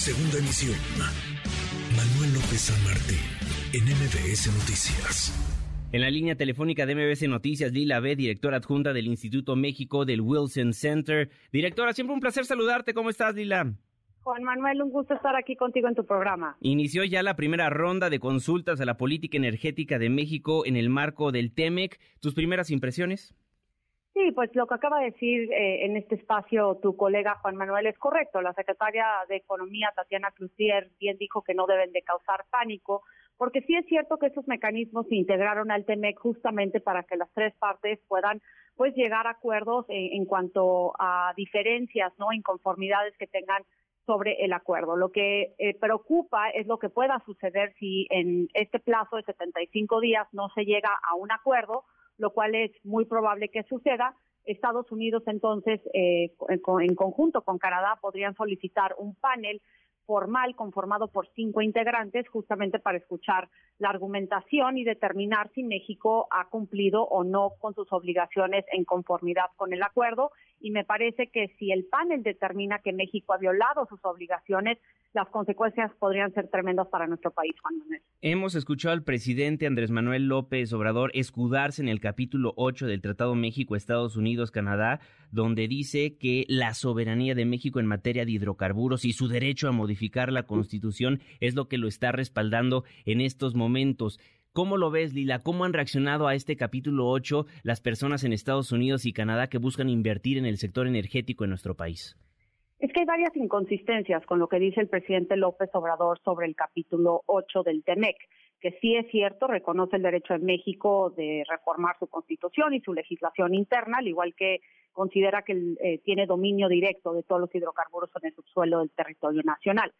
Segunda emisión. Manuel López San Martín, en MBS Noticias. En la línea telefónica de MBS Noticias, Lila B., directora adjunta del Instituto México del Wilson Center. Directora, siempre un placer saludarte. ¿Cómo estás, Lila? Juan Manuel, un gusto estar aquí contigo en tu programa. Inició ya la primera ronda de consultas a la política energética de México en el marco del TEMEC. ¿Tus primeras impresiones? Sí, pues lo que acaba de decir eh, en este espacio tu colega Juan Manuel es correcto. La secretaria de Economía, Tatiana Cruzier, bien dijo que no deben de causar pánico, porque sí es cierto que esos mecanismos se integraron al TEMEC justamente para que las tres partes puedan pues llegar a acuerdos en, cuanto a diferencias, no inconformidades que tengan sobre el acuerdo. Lo que eh, preocupa es lo que pueda suceder si en este plazo de 75 días no se llega a un acuerdo, lo cual es muy probable que suceda. Estados Unidos entonces, eh, en conjunto con Canadá, podrían solicitar un panel formal conformado por cinco integrantes justamente para escuchar la argumentación y determinar si México ha cumplido o no con sus obligaciones en conformidad con el acuerdo. Y me parece que si el panel determina que México ha violado sus obligaciones, las consecuencias podrían ser tremendas para nuestro país, Juan Manuel. Hemos escuchado al presidente Andrés Manuel López Obrador escudarse en el capítulo 8 del Tratado México-Estados Unidos-Canadá, donde dice que la soberanía de México en materia de hidrocarburos y su derecho a modificar la Constitución es lo que lo está respaldando en estos momentos. ¿Cómo lo ves, Lila? ¿Cómo han reaccionado a este capítulo 8 las personas en Estados Unidos y Canadá que buscan invertir en el sector energético en nuestro país? Es que hay varias inconsistencias con lo que dice el presidente López Obrador sobre el capítulo 8 del TEMEC, que sí es cierto, reconoce el derecho de México de reformar su constitución y su legislación interna, al igual que considera que eh, tiene dominio directo de todos los hidrocarburos en el subsuelo del territorio nacional.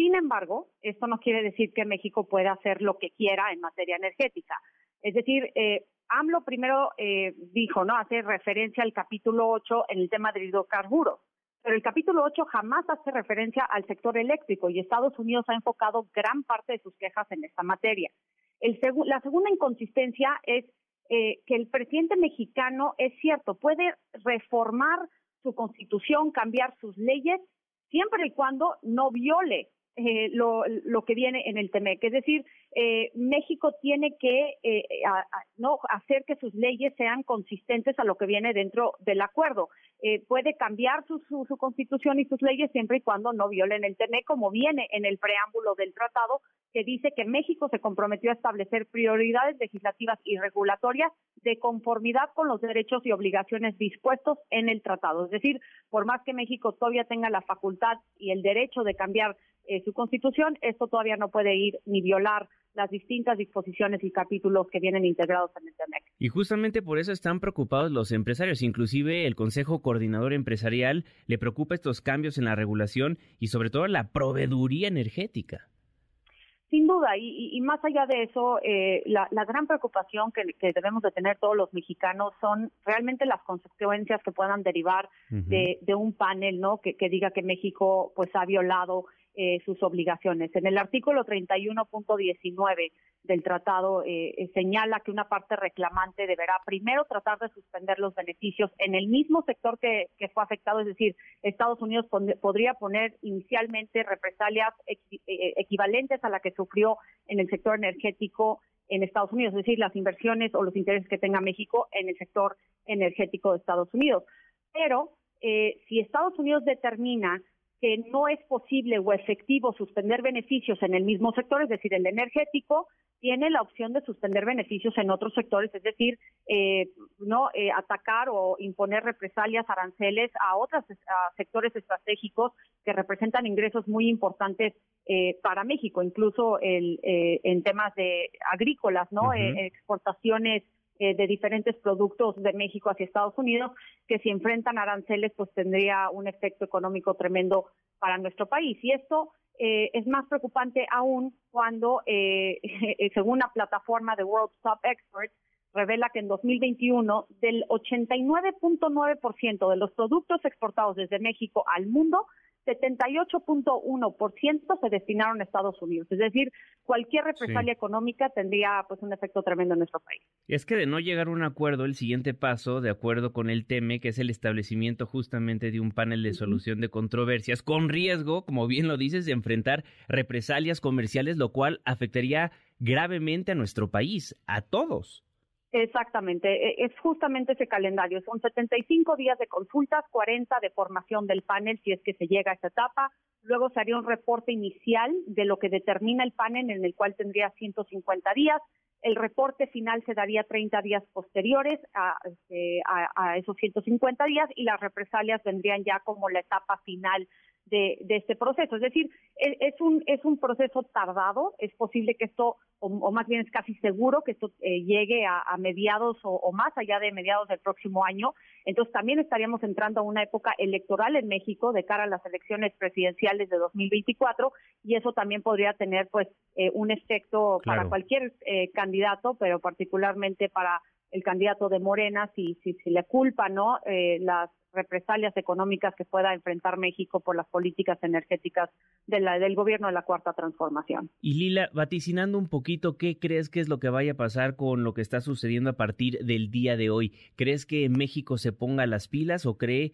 Sin embargo, esto no quiere decir que México pueda hacer lo que quiera en materia energética. Es decir, eh, AMLO primero eh, dijo, ¿no? Hace referencia al capítulo 8 en el tema de hidrocarburos pero el capítulo 8 jamás hace referencia al sector eléctrico y Estados Unidos ha enfocado gran parte de sus quejas en esta materia. la segunda inconsistencia es eh, que el presidente mexicano, es cierto, puede reformar su constitución, cambiar sus leyes, siempre y cuando no viole eh, lo, lo, que viene en el TEMEC. Es decir, eh, México tiene que eh, no hacer que sus leyes sean consistentes a lo que viene dentro del acuerdo. puede cambiar su, su, su, constitución y sus leyes siempre y cuando no violen el TEMEC, como viene en el preámbulo del tratado, que dice que México se comprometió a establecer prioridades legislativas y regulatorias de conformidad con los derechos y obligaciones dispuestos en el tratado. Es decir, por más que México todavía tenga la facultad y el derecho de cambiar eh, su constitución, esto todavía no puede ir ni violar las distintas disposiciones y capítulos que vienen integrados en el TEMEC. Y justamente por eso están preocupados los empresarios, inclusive el Consejo Coordinador Empresarial le preocupa estos cambios en la regulación y sobre todo la proveeduría energética. Sin duda, y, más allá de eso, eh, la, gran preocupación que, debemos de tener todos los mexicanos son realmente las consecuencias que puedan derivar de, un panel, ¿no? Que, que diga que México pues ha violado eh, sus obligaciones. En el artículo 31.19 del tratado eh, eh, señala que una parte reclamante deberá primero tratar de suspender los beneficios en el mismo sector que, fue afectado, es decir, Estados Unidos podría poner inicialmente represalias equivalentes a la que sufrió en el sector energético en Estados Unidos, es decir, las inversiones o los intereses que tenga México en el sector energético de Estados Unidos. Pero si Estados Unidos determina que no es posible o efectivo suspender beneficios en el mismo sector, es decir, el energético, tiene la opción de suspender beneficios en otros sectores, es decir, eh, no eh, atacar o imponer represalias, aranceles a otros sectores estratégicos que representan ingresos muy importantes eh, para México, incluso el, en temas de agrícolas, no, exportaciones eh, de diferentes productos de México hacia Estados Unidos, que si enfrentan aranceles, pues tendría un efecto económico tremendo para nuestro país. Y esto eh, es más preocupante aún cuando, eh, según la plataforma de World Top Experts, revela que en 2021 del 89.9% de los productos exportados desde México al mundo, 78.1% se destinaron a Estados Unidos. Es decir, cualquier represalia económica tendría pues un efecto tremendo en nuestro país. Es que de no llegar a un acuerdo, el siguiente paso, de acuerdo con el TEME, que es el establecimiento justamente de un panel de solución de controversias, con riesgo, como bien lo dices, de enfrentar represalias comerciales, lo cual afectaría gravemente a nuestro país, a todos. Exactamente, e, es justamente ese calendario. Son 75 días de consultas, 40 de formación del panel si es que se llega a esta etapa. Luego se haría un reporte inicial de lo que determina el panel en el cual tendría 150 días. El reporte final se daría 30 días posteriores este, a, a, esos 150 días y las represalias vendrían ya como la etapa final de, este proceso. Es decir, e, es un, es un proceso tardado, es posible que esto, o, más bien es casi seguro que esto eh, llegue a, mediados o, más allá de mediados del próximo año. Entonces también estaríamos entrando a una época electoral en México de cara a las elecciones presidenciales de 2024 y eso también podría tener pues eh, un efecto para cualquier eh, candidato, pero particularmente para el candidato de Morena si, si, si le culpa no las represalias económicas que pueda enfrentar México por las políticas energéticas de la, del gobierno de la Cuarta Transformación. Y Lila, vaticinando un poquito, ¿qué crees que es lo que vaya a pasar con lo que está sucediendo a partir del día de hoy? ¿Crees que México se ponga las pilas o cree,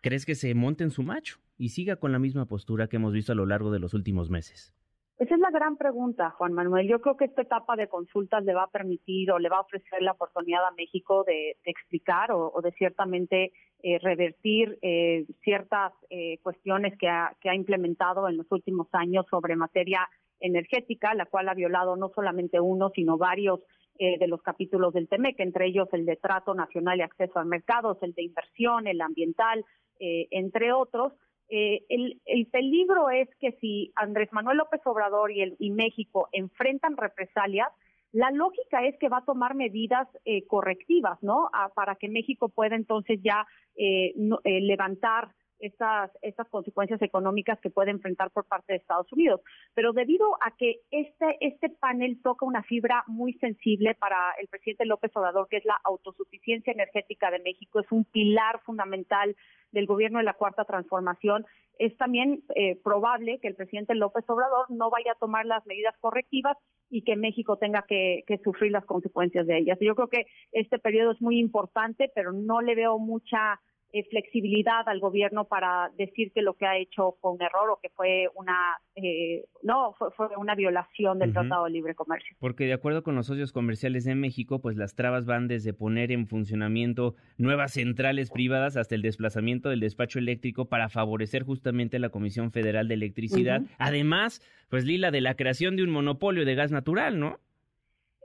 crees que se monte en su macho y siga con la misma postura que hemos visto a lo largo de los últimos meses? Esa es la gran pregunta, Juan Manuel. Yo creo que esta etapa de consultas le va a permitir o le va a ofrecer la oportunidad a México de, explicar o, de ciertamente eh, revertir eh, ciertas eh, cuestiones que ha, que ha implementado en los últimos años sobre materia energética, la cual ha violado no solamente uno, sino varios de los capítulos del TEMEC, entre ellos el de trato nacional y acceso a mercados, el de inversión, el ambiental, entre otros eh, el, el, peligro es que si Andrés Manuel López Obrador y, el, y México enfrentan represalias, la lógica es que va a tomar medidas eh, correctivas, ¿no? para que México pueda entonces ya eh, eh levantar estas, estas consecuencias económicas que puede enfrentar por parte de Estados Unidos. Pero debido a que este, este panel toca una fibra muy sensible para el presidente López Obrador, que es la autosuficiencia energética de México, es un pilar fundamental del gobierno de la Cuarta Transformación, es también eh, probable que el presidente López Obrador no vaya a tomar las medidas correctivas y que México tenga que, que sufrir las consecuencias de ellas. Yo creo que este periodo es muy importante, pero no le veo mucha eh, flexibilidad al gobierno para decir que lo que ha hecho fue un error o que fue una eh, no fue, una violación del Tratado de Libre Comercio. Porque de acuerdo con los socios comerciales de México, pues las trabas van desde poner en funcionamiento nuevas centrales privadas hasta el desplazamiento del despacho eléctrico para favorecer justamente la Comisión Federal de Electricidad. Además, pues Lila, de la creación de un monopolio de gas natural, ¿no?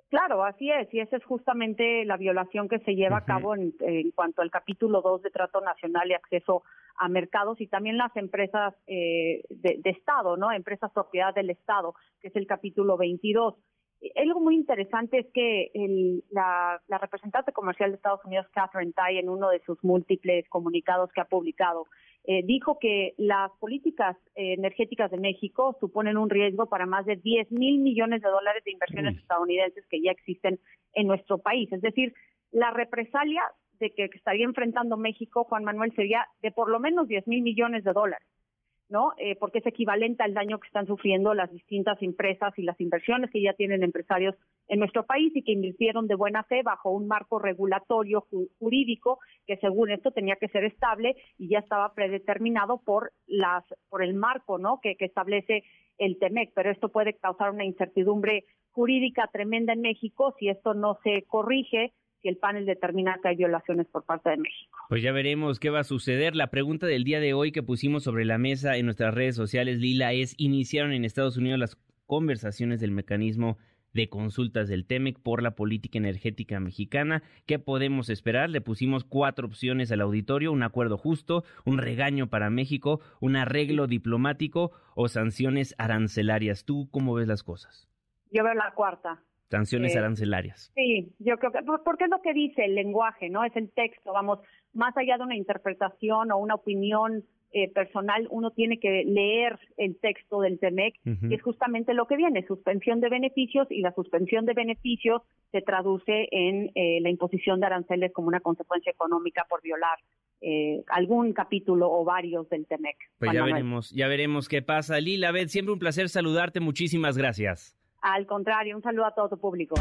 Claro, así es, y esa es justamente la violación que se lleva a cabo en, cuanto al capítulo 2 de Trato Nacional y Acceso a Mercados y también las empresas eh, de, Estado, ¿no? Empresas propiedad del Estado, que es el capítulo 22. Algo muy interesante es que el, la, la representante comercial de Estados Unidos, Catherine Tai, en uno de sus múltiples comunicados que ha publicado, eh, dijo que las políticas eh, energéticas de México suponen un riesgo para más de 10 mil millones de dólares de inversiones estadounidenses que ya existen en nuestro país. Es decir, la represalia de que estaría enfrentando México, Juan Manuel, sería de por lo menos 10 mil millones de dólares. ¿No? Eh, porque es equivalente al daño que están sufriendo las distintas empresas y las inversiones que ya tienen empresarios en nuestro país y que invirtieron de buena fe bajo un marco regulatorio jurídico que según esto tenía que ser estable y ya estaba predeterminado por las por el marco, ¿no? que, que establece el TEMEC, pero esto puede causar una incertidumbre jurídica tremenda en México si esto no se corrige si el panel determina que hay violaciones por parte de México. Pues ya veremos qué va a suceder. La pregunta del día de hoy que pusimos sobre la mesa en nuestras redes sociales, Lila, es, ¿iniciaron en Estados Unidos las conversaciones del mecanismo de consultas del TEMEC por la política energética mexicana. ¿Qué podemos esperar? Le pusimos cuatro opciones al auditorio, un acuerdo justo, un regaño para México, un arreglo diplomático o sanciones arancelarias. ¿Tú cómo ves las cosas? Yo veo la cuarta sanciones arancelarias. Sí, yo creo que, porque es lo que dice el lenguaje, ¿no? Es el texto, vamos, más allá de una interpretación o una opinión eh, personal uno tiene que leer el texto del TEMEC y es justamente lo que viene, suspensión de beneficios y la suspensión de beneficios se traduce en eh, la imposición de aranceles como una consecuencia económica por violar eh, algún capítulo o varios del TEMEC. Pues ya veremos, ya veremos qué pasa. Lila, Beth, siempre un placer saludarte, muchísimas gracias. Al contrario, un saludo a todo tu público.